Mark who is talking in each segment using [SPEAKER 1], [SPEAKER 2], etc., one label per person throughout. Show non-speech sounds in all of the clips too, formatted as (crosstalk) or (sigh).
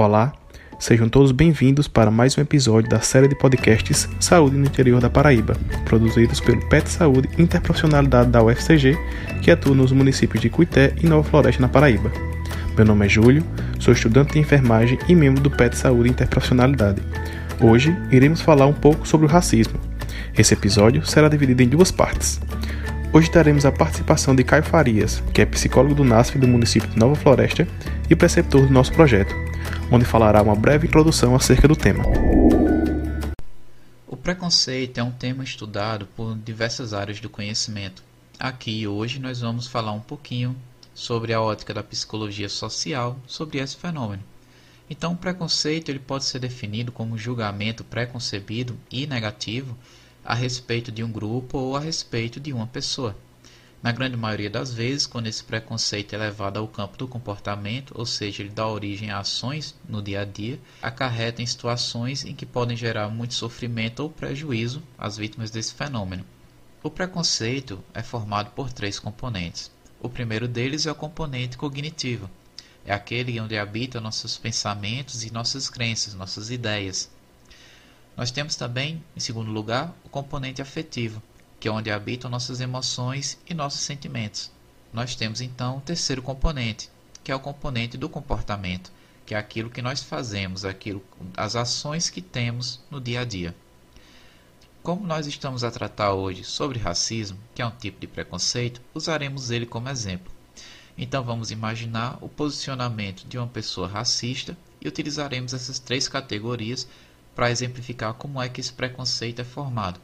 [SPEAKER 1] Olá, sejam todos bem-vindos para mais um episódio da série de podcasts Saúde no Interior da Paraíba, produzidos pelo PET Saúde Interprofissionalidade da UFCG, que atua nos municípios de Cuité e Nova Floresta, na Paraíba. Meu nome é Júlio, sou estudante de enfermagem e membro do PET Saúde Interprofissionalidade. Hoje iremos falar um pouco sobre o racismo. Esse episódio será dividido em duas partes. Hoje teremos a participação de Caio Farias, que é psicólogo do NASF do município de Nova Floresta e preceptor do nosso projeto, onde falará uma breve introdução acerca do tema.
[SPEAKER 2] O preconceito é um tema estudado por diversas áreas do conhecimento. Aqui hoje nós vamos falar um pouquinho sobre a ótica da psicologia social sobre esse fenômeno. Então, o preconceito ele pode ser definido como julgamento preconcebido e negativo a respeito de um grupo ou a respeito de uma pessoa. Na grande maioria das vezes, quando esse preconceito é levado ao campo do comportamento, ou seja, ele dá origem a ações no dia a dia, acarreta em situações em que podem gerar muito sofrimento ou prejuízo às vítimas desse fenômeno. O preconceito é formado por três componentes. O primeiro deles é o componente cognitivo. É aquele onde habitam nossos pensamentos e nossas crenças, nossas ideias. Nós temos também, em segundo lugar, o componente afetivo, que é onde habitam nossas emoções e nossos sentimentos. Nós temos então o terceiro componente, que é o componente do comportamento, que é aquilo que nós fazemos, aquilo, as ações que temos no dia a dia. Como nós estamos a tratar hoje sobre racismo, que é um tipo de preconceito, usaremos ele como exemplo. Então vamos imaginar o posicionamento de uma pessoa racista e utilizaremos essas três categorias para exemplificar como é que esse preconceito é formado.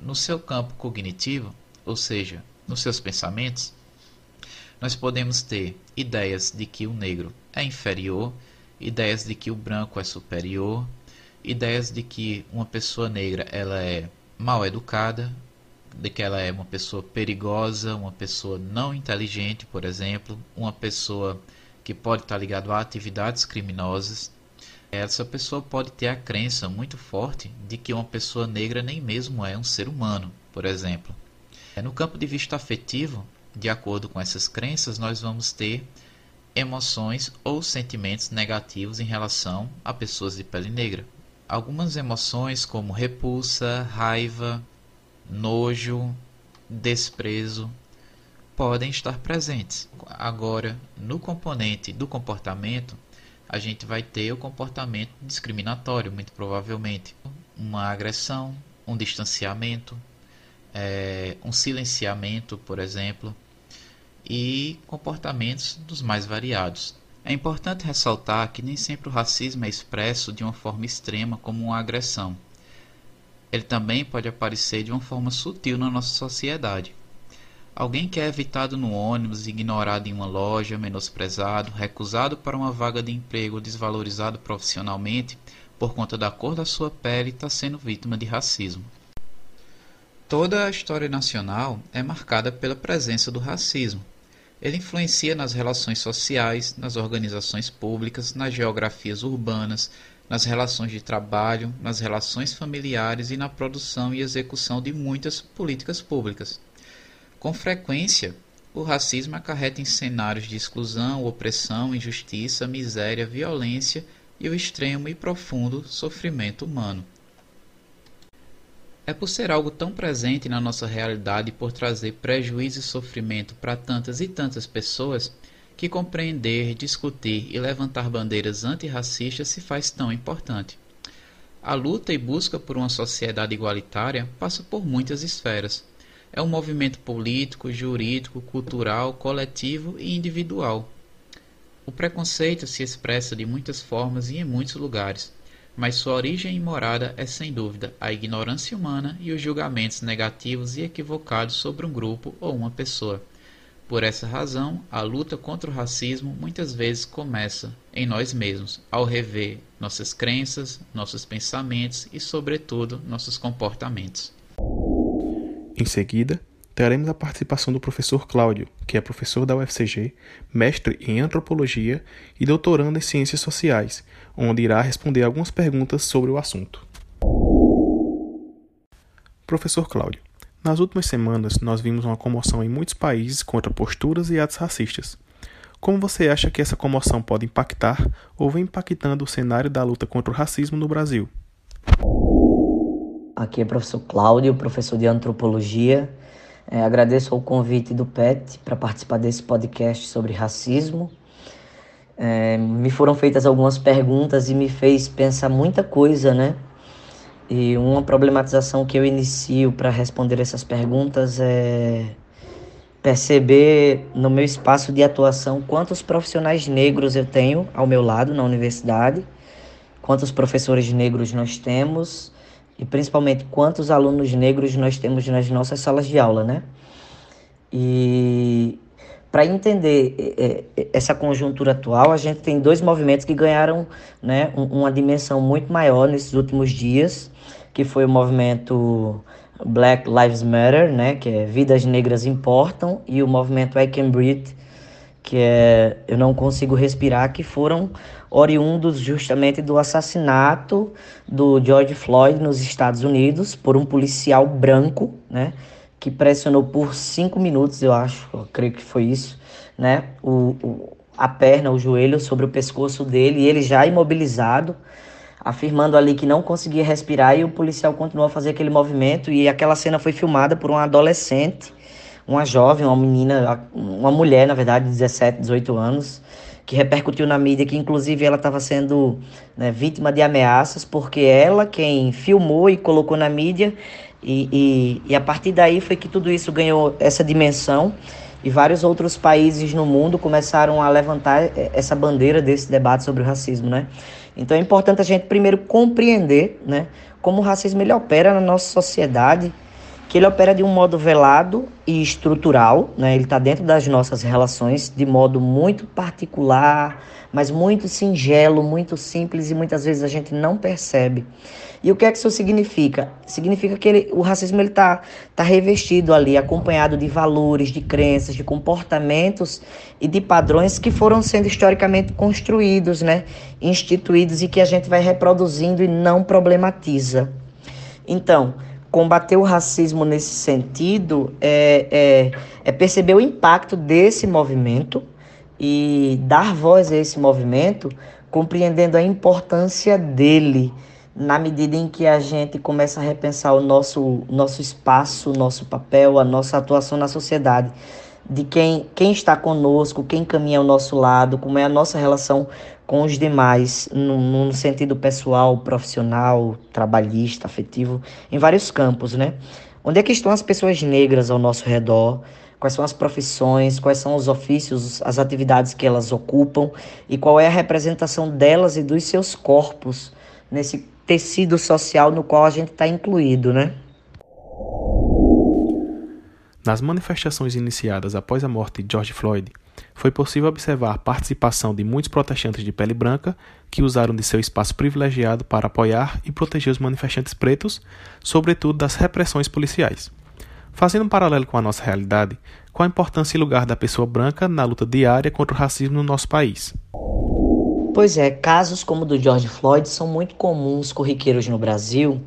[SPEAKER 2] No seu campo cognitivo, ou seja, nos seus pensamentos, nós podemos ter ideias de que o negro é inferior, ideias de que o branco é superior, ideias de que uma pessoa negra ela é mal educada, de que ela é uma pessoa perigosa, uma pessoa não inteligente, por exemplo, uma pessoa que pode estar ligada a atividades criminosas essa pessoa pode ter a crença muito forte de que uma pessoa negra nem mesmo é um ser humano, por exemplo. É, no campo de vista afetivo, de acordo com essas crenças, nós vamos ter emoções ou sentimentos negativos em relação a pessoas de pele negra. Algumas emoções, como repulsa, raiva, nojo, desprezo, podem estar presentes. Agora, no componente do comportamento, a gente vai ter o comportamento discriminatório, muito provavelmente. Uma agressão, um distanciamento, é, um silenciamento, por exemplo, e comportamentos dos mais variados. É importante ressaltar que nem sempre o racismo é expresso de uma forma extrema como uma agressão. Ele também pode aparecer de uma forma sutil na nossa sociedade. Alguém que é evitado no ônibus, ignorado em uma loja, menosprezado, recusado para uma vaga de emprego, desvalorizado profissionalmente por conta da cor da sua pele, está sendo vítima de racismo. Toda a história nacional é marcada pela presença do racismo. Ele influencia nas relações sociais, nas organizações públicas, nas geografias urbanas, nas relações de trabalho, nas relações familiares e na produção e execução de muitas políticas públicas. Com frequência, o racismo acarreta em cenários de exclusão, opressão, injustiça, miséria, violência e o extremo e profundo sofrimento humano. É por ser algo tão presente na nossa realidade e por trazer prejuízo e sofrimento para tantas e tantas pessoas que compreender, discutir e levantar bandeiras antirracistas se faz tão importante. A luta e busca por uma sociedade igualitária passa por muitas esferas é um movimento político, jurídico, cultural, coletivo e individual. O preconceito se expressa de muitas formas e em muitos lugares, mas sua origem e morada é sem dúvida a ignorância humana e os julgamentos negativos e equivocados sobre um grupo ou uma pessoa. Por essa razão, a luta contra o racismo muitas vezes começa em nós mesmos, ao rever nossas crenças, nossos pensamentos e, sobretudo, nossos comportamentos.
[SPEAKER 1] Em seguida, teremos a participação do professor Cláudio, que é professor da UFCG, mestre em antropologia e doutorando em ciências sociais, onde irá responder algumas perguntas sobre o assunto. Professor Cláudio, nas últimas semanas nós vimos uma comoção em muitos países contra posturas e atos racistas. Como você acha que essa comoção pode impactar ou vem impactando o cenário da luta contra o racismo no Brasil?
[SPEAKER 3] Aqui é o professor Cláudio, professor de antropologia. É, agradeço o convite do PET para participar desse podcast sobre racismo. É, me foram feitas algumas perguntas e me fez pensar muita coisa, né? E uma problematização que eu inicio para responder essas perguntas é perceber no meu espaço de atuação quantos profissionais negros eu tenho ao meu lado na universidade, quantos professores negros nós temos e principalmente quantos alunos negros nós temos nas nossas salas de aula, né? E para entender é, é, essa conjuntura atual, a gente tem dois movimentos que ganharam né, uma dimensão muito maior nesses últimos dias, que foi o movimento Black Lives Matter, né, que é Vidas Negras Importam, e o movimento I Can Breathe, que é Eu Não Consigo Respirar, que foram oriundos justamente do assassinato do George Floyd nos Estados Unidos por um policial branco, né, que pressionou por cinco minutos, eu acho, eu creio que foi isso, né, o, o a perna, o joelho sobre o pescoço dele, e ele já imobilizado, afirmando ali que não conseguia respirar e o policial continuou a fazer aquele movimento e aquela cena foi filmada por uma adolescente, uma jovem, uma menina, uma mulher, na verdade, de 17, 18 anos, que repercutiu na mídia que inclusive ela estava sendo né, vítima de ameaças porque ela quem filmou e colocou na mídia e, e, e a partir daí foi que tudo isso ganhou essa dimensão e vários outros países no mundo começaram a levantar essa bandeira desse debate sobre o racismo, né? Então é importante a gente primeiro compreender né, como o racismo ele opera na nossa sociedade, que ele opera de um modo velado e estrutural, né? ele está dentro das nossas relações de modo muito particular, mas muito singelo, muito simples e muitas vezes a gente não percebe. E o que é que isso significa? Significa que ele, o racismo está tá revestido ali, acompanhado de valores, de crenças, de comportamentos e de padrões que foram sendo historicamente construídos, né? instituídos e que a gente vai reproduzindo e não problematiza. Então, combater o racismo nesse sentido é, é, é perceber o impacto desse movimento e dar voz a esse movimento, compreendendo a importância dele na medida em que a gente começa a repensar o nosso, nosso espaço, o nosso papel, a nossa atuação na sociedade, de quem, quem está conosco, quem caminha ao nosso lado, como é a nossa relação com os demais, no, no sentido pessoal, profissional, trabalhista, afetivo, em vários campos, né? Onde é que estão as pessoas negras ao nosso redor? Quais são as profissões, quais são os ofícios, as atividades que elas ocupam e qual é a representação delas e dos seus corpos nesse tecido social no qual a gente está incluído, né?
[SPEAKER 1] Nas manifestações iniciadas após a morte de George Floyd, foi possível observar a participação de muitos protestantes de pele branca que usaram de seu espaço privilegiado para apoiar e proteger os manifestantes pretos, sobretudo das repressões policiais. Fazendo um paralelo com a nossa realidade, qual a importância e lugar da pessoa branca na luta diária contra o racismo no nosso país?
[SPEAKER 3] Pois é, casos como o do George Floyd são muito comuns corriqueiros no Brasil,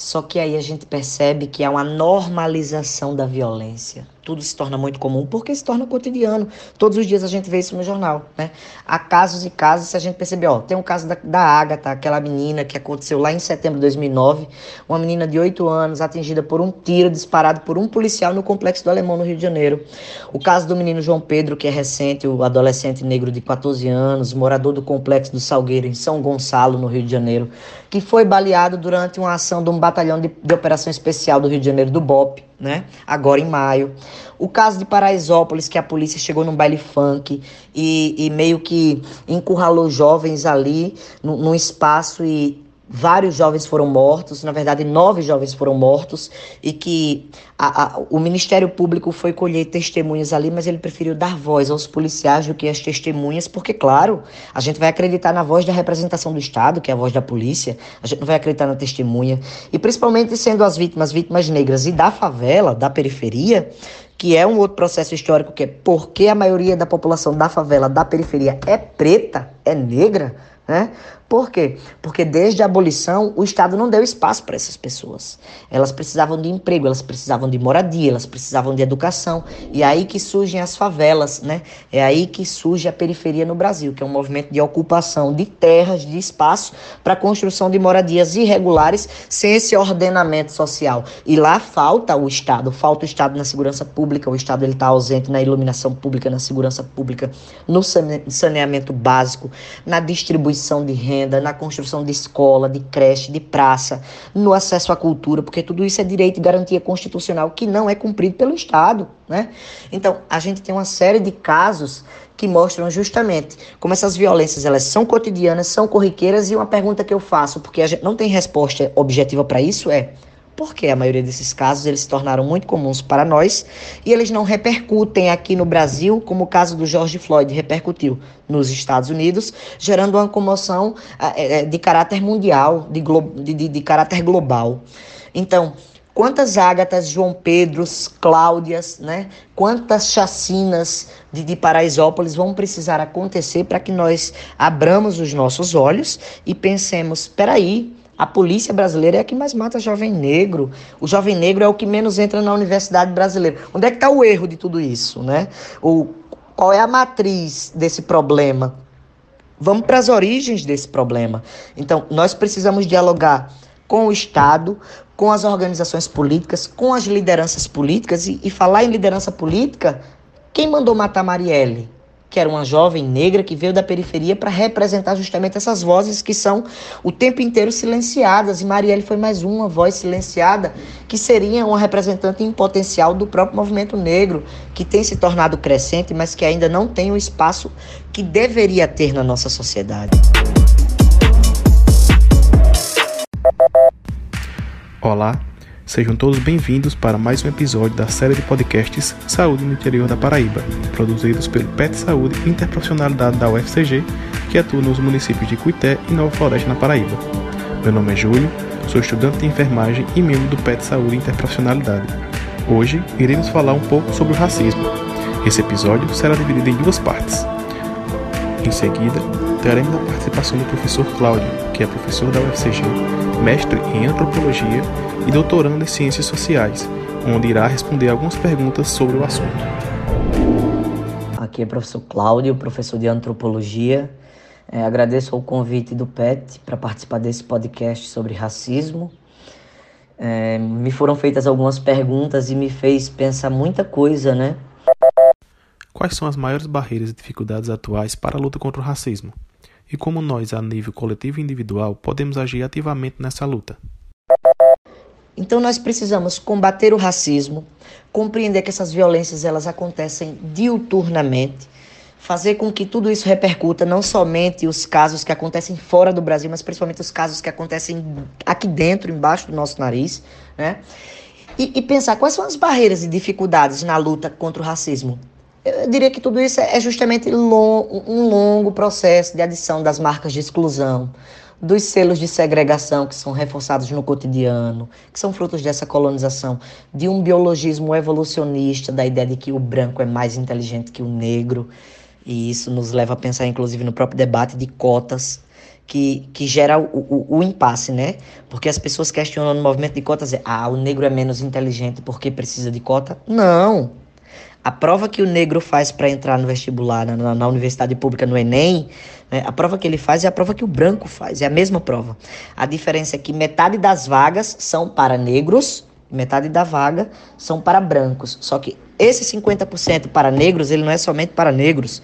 [SPEAKER 3] só que aí a gente percebe que há uma normalização da violência tudo se torna muito comum porque se torna cotidiano. Todos os dias a gente vê isso no jornal, né? Há casos e casos, se a gente perceber, ó, tem um caso da, da Agatha, aquela menina que aconteceu lá em setembro de 2009, uma menina de 8 anos atingida por um tiro disparado por um policial no Complexo do Alemão, no Rio de Janeiro. O caso do menino João Pedro, que é recente, o adolescente negro de 14 anos, morador do Complexo do Salgueiro, em São Gonçalo, no Rio de Janeiro, que foi baleado durante uma ação de um batalhão de, de operação especial do Rio de Janeiro, do BOP, né? Agora em maio. O caso de Paraisópolis, que a polícia chegou num baile funk e, e meio que encurralou jovens ali num espaço e vários jovens foram mortos, na verdade, nove jovens foram mortos, e que a, a, o Ministério Público foi colher testemunhas ali, mas ele preferiu dar voz aos policiais do que às testemunhas, porque, claro, a gente vai acreditar na voz da representação do Estado, que é a voz da polícia, a gente não vai acreditar na testemunha, e principalmente sendo as vítimas vítimas negras e da favela, da periferia, que é um outro processo histórico, que é porque a maioria da população da favela, da periferia, é preta, é negra, né? Por quê? Porque desde a abolição o Estado não deu espaço para essas pessoas. Elas precisavam de emprego, elas precisavam de moradia, elas precisavam de educação. E é aí que surgem as favelas, né? É aí que surge a periferia no Brasil, que é um movimento de ocupação de terras, de espaço para a construção de moradias irregulares sem esse ordenamento social. E lá falta o Estado, falta o Estado na segurança pública, o Estado ele está ausente na iluminação pública, na segurança pública, no saneamento básico, na distribuição de renda na construção de escola, de creche, de praça, no acesso à cultura, porque tudo isso é direito e garantia constitucional que não é cumprido pelo Estado, né? Então, a gente tem uma série de casos que mostram justamente como essas violências elas são cotidianas, são corriqueiras e uma pergunta que eu faço, porque a gente não tem resposta objetiva para isso é: porque a maioria desses casos eles se tornaram muito comuns para nós e eles não repercutem aqui no Brasil, como o caso do George Floyd repercutiu nos Estados Unidos, gerando uma comoção é, de caráter mundial, de, de, de, de caráter global. Então, quantas Ágatas, João Pedros, Cláudias, né? Quantas chacinas de, de Paraisópolis vão precisar acontecer para que nós abramos os nossos olhos e pensemos, peraí, a polícia brasileira é a que mais mata jovem negro. O jovem negro é o que menos entra na universidade brasileira. Onde é que está o erro de tudo isso, né? O, qual é a matriz desse problema? Vamos para as origens desse problema. Então, nós precisamos dialogar com o Estado, com as organizações políticas, com as lideranças políticas. E, e falar em liderança política, quem mandou matar Marielle? Que era uma jovem negra que veio da periferia para representar justamente essas vozes que são o tempo inteiro silenciadas. E Marielle foi mais uma voz silenciada, que seria uma representante em potencial do próprio movimento negro, que tem se tornado crescente, mas que ainda não tem o espaço que deveria ter na nossa sociedade.
[SPEAKER 1] Olá, Sejam todos bem-vindos para mais um episódio da série de podcasts Saúde no Interior da Paraíba, produzidos pelo PET Saúde Interprofissionalidade da UFCG, que atua nos municípios de Cuité e Nova Floresta, na Paraíba. Meu nome é Júlio, sou estudante de enfermagem e membro do PET Saúde Interprofissionalidade. Hoje iremos falar um pouco sobre o racismo. Esse episódio será dividido em duas partes. Em seguida, teremos a participação do professor Cláudio, que é professor da UFCG, mestre em antropologia e doutorando em Ciências Sociais, onde irá responder algumas perguntas sobre o assunto.
[SPEAKER 3] Aqui é o professor Cláudio, professor de Antropologia. É, agradeço o convite do PET para participar desse podcast sobre racismo. É, me foram feitas algumas perguntas e me fez pensar muita coisa, né?
[SPEAKER 1] Quais são as maiores barreiras e dificuldades atuais para a luta contra o racismo? E como nós, a nível coletivo e individual, podemos agir ativamente nessa luta?
[SPEAKER 3] Então nós precisamos combater o racismo, compreender que essas violências elas acontecem diuturnamente, fazer com que tudo isso repercuta não somente os casos que acontecem fora do Brasil, mas principalmente os casos que acontecem aqui dentro, embaixo do nosso nariz, né? E, e pensar quais são as barreiras e dificuldades na luta contra o racismo. Eu diria que tudo isso é justamente um longo processo de adição das marcas de exclusão, dos selos de segregação que são reforçados no cotidiano, que são frutos dessa colonização, de um biologismo evolucionista, da ideia de que o branco é mais inteligente que o negro, e isso nos leva a pensar, inclusive, no próprio debate de cotas, que, que gera o, o, o impasse, né? Porque as pessoas questionam no movimento de cotas, é, ah, o negro é menos inteligente porque precisa de cota? Não! A prova que o negro faz para entrar no vestibular, na, na, universidade pública, no Enem, né, a prova que ele faz é a prova que o branco faz, é a mesma prova. A diferença é que metade das vagas são para negros, metade da vaga são para brancos. Só que esse 50% para negros, ele não é somente para negros.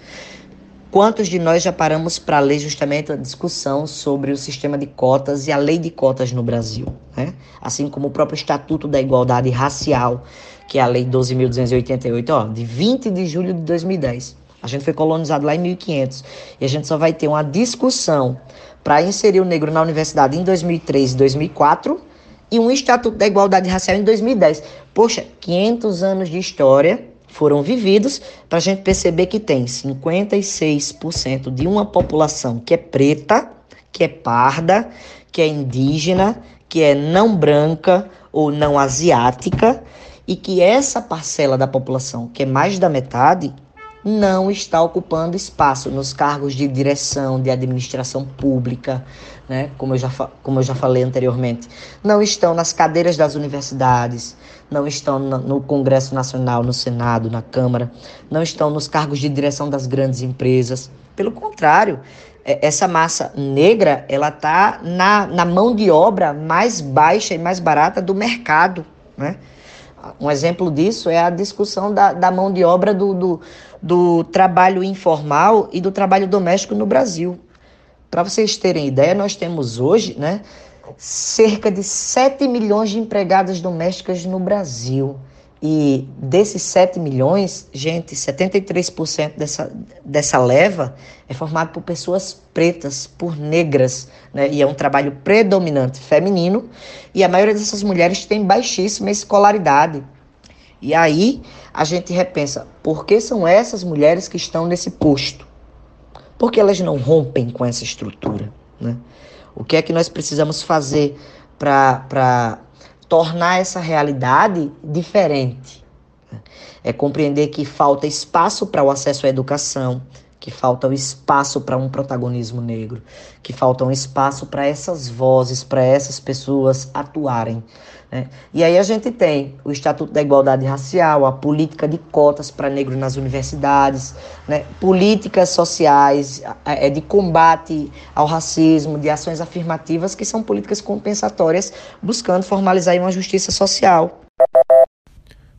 [SPEAKER 3] Quantos de nós já paramos para ler justamente a discussão sobre o sistema de cotas e a lei de cotas no Brasil? Né? Assim como o próprio Estatuto da Igualdade Racial que é a Lei 12.288, ó, de 20 de julho de 2010. A gente foi colonizado lá em 1500 e a gente só vai ter uma discussão para inserir o negro na universidade em 2003 e 2004 e um Estatuto da Igualdade Racial em 2010. Poxa, 500 anos de história foram vividos para a gente perceber que tem 56% de uma população que é preta, que é parda, que é indígena, que é não branca ou não asiática e que essa parcela da população, que é mais da metade, não está ocupando espaço nos cargos de direção, de administração pública, né? como, eu já, como eu já falei anteriormente. Não estão nas cadeiras das universidades, não estão no Congresso Nacional, no Senado, na Câmara, não estão nos cargos de direção das grandes empresas. Pelo contrário, é, essa massa negra ela está na, na mão de obra mais baixa e mais barata do mercado. Né? Um exemplo disso é a discussão da, da mão de obra do, do, do trabalho informal e do trabalho doméstico no Brasil. Para vocês terem ideia, nós temos hoje né, cerca de 7 milhões de empregadas domésticas no Brasil. E desses 7 milhões, gente, 73% dessa, dessa leva é formado por pessoas pretas, por negras, né? E é um trabalho predominante feminino, e a maioria dessas mulheres tem baixíssima escolaridade. E aí a gente repensa, por que são essas mulheres que estão nesse posto? Por que elas não rompem com essa estrutura, né? O que é que nós precisamos fazer para tornar essa realidade diferente. É compreender que falta espaço para o acesso à educação, que falta o espaço para um protagonismo negro, que falta um espaço para essas vozes, para essas pessoas atuarem. Né? E aí a gente tem o Estatuto da Igualdade Racial, a política de cotas para negro nas universidades, né? políticas sociais é, de combate ao racismo, de ações afirmativas, que são políticas compensatórias, buscando formalizar uma justiça social.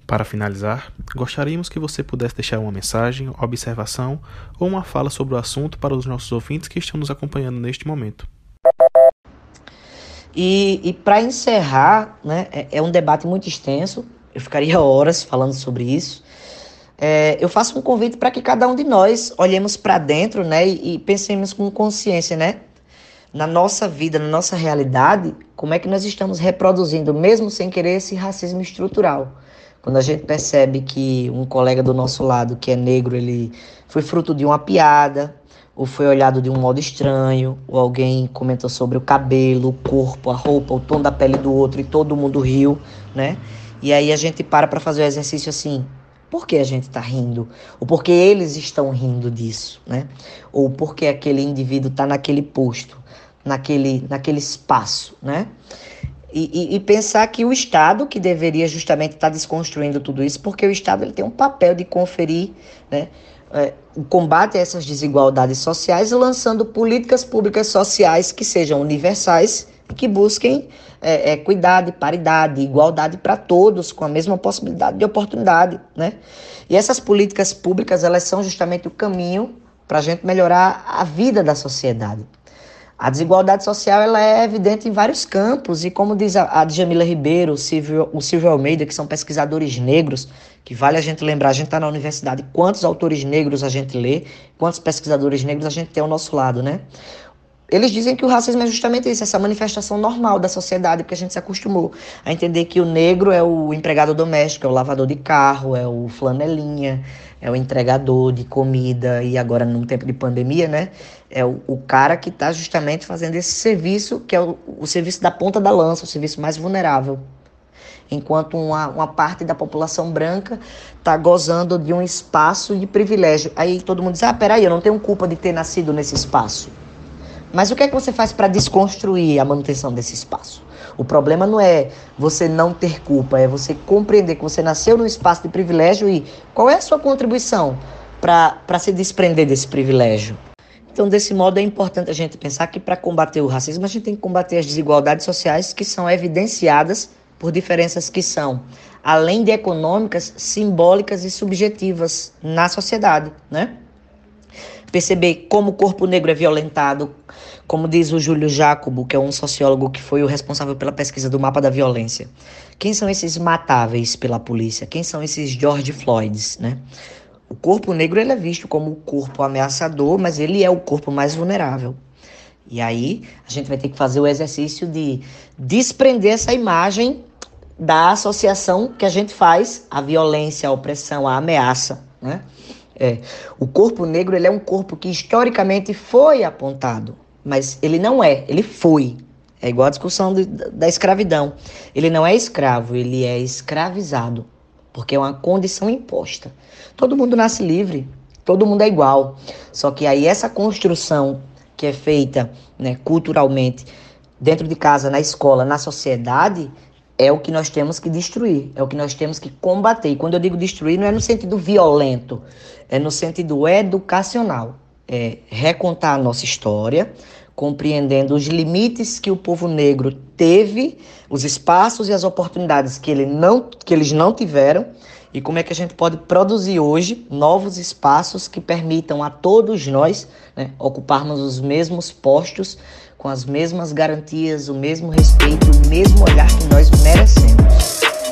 [SPEAKER 1] Para finalizar, gostaríamos que você pudesse deixar uma mensagem, observação ou uma fala sobre o assunto para os nossos ouvintes que estão nos acompanhando neste momento.
[SPEAKER 3] E, e para encerrar, né, é, é, um debate muito extenso, eu ficaria (laughs) horas falando sobre isso. É, eu faço um convite para que cada um de nós olhemos para dentro né, e, e pensemos com consciência, né? Na nossa vida, na nossa realidade, como é que nós estamos reproduzindo, mesmo sem querer, esse racismo estrutural. Quando a gente percebe que um colega do nosso lado, que é negro, ele foi fruto de uma piada, ou foi olhado de um modo estranho, ou alguém comentou sobre o cabelo, o corpo, a roupa, o tom da pele do outro e todo mundo riu, né? E aí a gente para para fazer o exercício assim, por que a gente está rindo? Ou por que eles estão rindo disso, né? Ou por que aquele indivíduo está naquele posto, naquele, naquele espaço, né? E, e, e, pensar que o Estado, que deveria justamente estar desconstruindo tudo isso, porque o Estado ele tem um papel de conferir, né? é, o combate a essas desigualdades sociais, lançando políticas públicas sociais que sejam universais e que busquem é, é, equidade, paridade, igualdade para todos, com a mesma possibilidade de oportunidade, né? E essas políticas públicas, elas são justamente o caminho para a gente melhorar a vida da sociedade. A desigualdade social ela é evidente em vários campos e como diz a, Djamila Ribeiro, o Silvio, o Silvio Almeida, que são pesquisadores negros, que vale a gente lembrar, a gente está na universidade, quantos autores negros a gente lê, quantos pesquisadores negros a gente tem ao nosso lado, né? Eles dizem que o racismo é justamente isso, essa manifestação normal da sociedade, porque a gente se acostumou a entender que o negro é o empregado doméstico, é o lavador de carro, é o flanelinha, é o entregador de comida, e agora, num tempo de pandemia, né, é o, o cara que está justamente fazendo esse serviço, que é o, o serviço da ponta da lança, o serviço mais vulnerável. Enquanto uma, uma parte da população branca está gozando de um espaço de privilégio. Aí todo mundo diz: ah, peraí, eu não tenho culpa de ter nascido nesse espaço. Mas o que é que você faz para desconstruir a manutenção desse espaço? O problema não é você não ter culpa, é você compreender que você nasceu num espaço de privilégio e qual é a sua contribuição para se desprender desse privilégio. Então, desse modo, é importante a gente pensar que para combater o racismo, a gente tem que combater as desigualdades sociais que são evidenciadas por diferenças que são, além de econômicas, simbólicas e subjetivas na sociedade, né? perceber como o corpo negro é violentado, como diz o Júlio Jacobo, que é um sociólogo que foi o responsável pela pesquisa do mapa da violência. Quem são esses matáveis pela polícia? Quem são esses George Floyds, né? O corpo negro ele é visto como o corpo ameaçador, mas ele é o corpo mais vulnerável. E aí a gente vai ter que fazer o exercício de desprender essa imagem da associação que a gente faz à violência, à opressão, à ameaça, né? É, o corpo negro ele é um corpo que historicamente foi apontado, mas ele não é, ele foi. É igual a discussão de, da escravidão. Ele não é escravo, ele é escravizado, porque é uma condição imposta. Todo mundo nasce livre, todo mundo é igual. Só que aí essa construção que é feita né, culturalmente dentro de casa, na escola, na sociedade, é o que nós temos que destruir, é o que nós temos que combater. E quando eu digo destruir, não é no sentido violento, é no sentido educacional. É recontar a nossa história, compreendendo os limites que o povo negro teve, os espaços e as oportunidades que, ele não, que eles não tiveram, e como é que a gente pode produzir hoje novos espaços que permitam a todos nós né, ocuparmos os mesmos postos com as mesmas garantias, o mesmo respeito, o mesmo olhar que nós merecemos.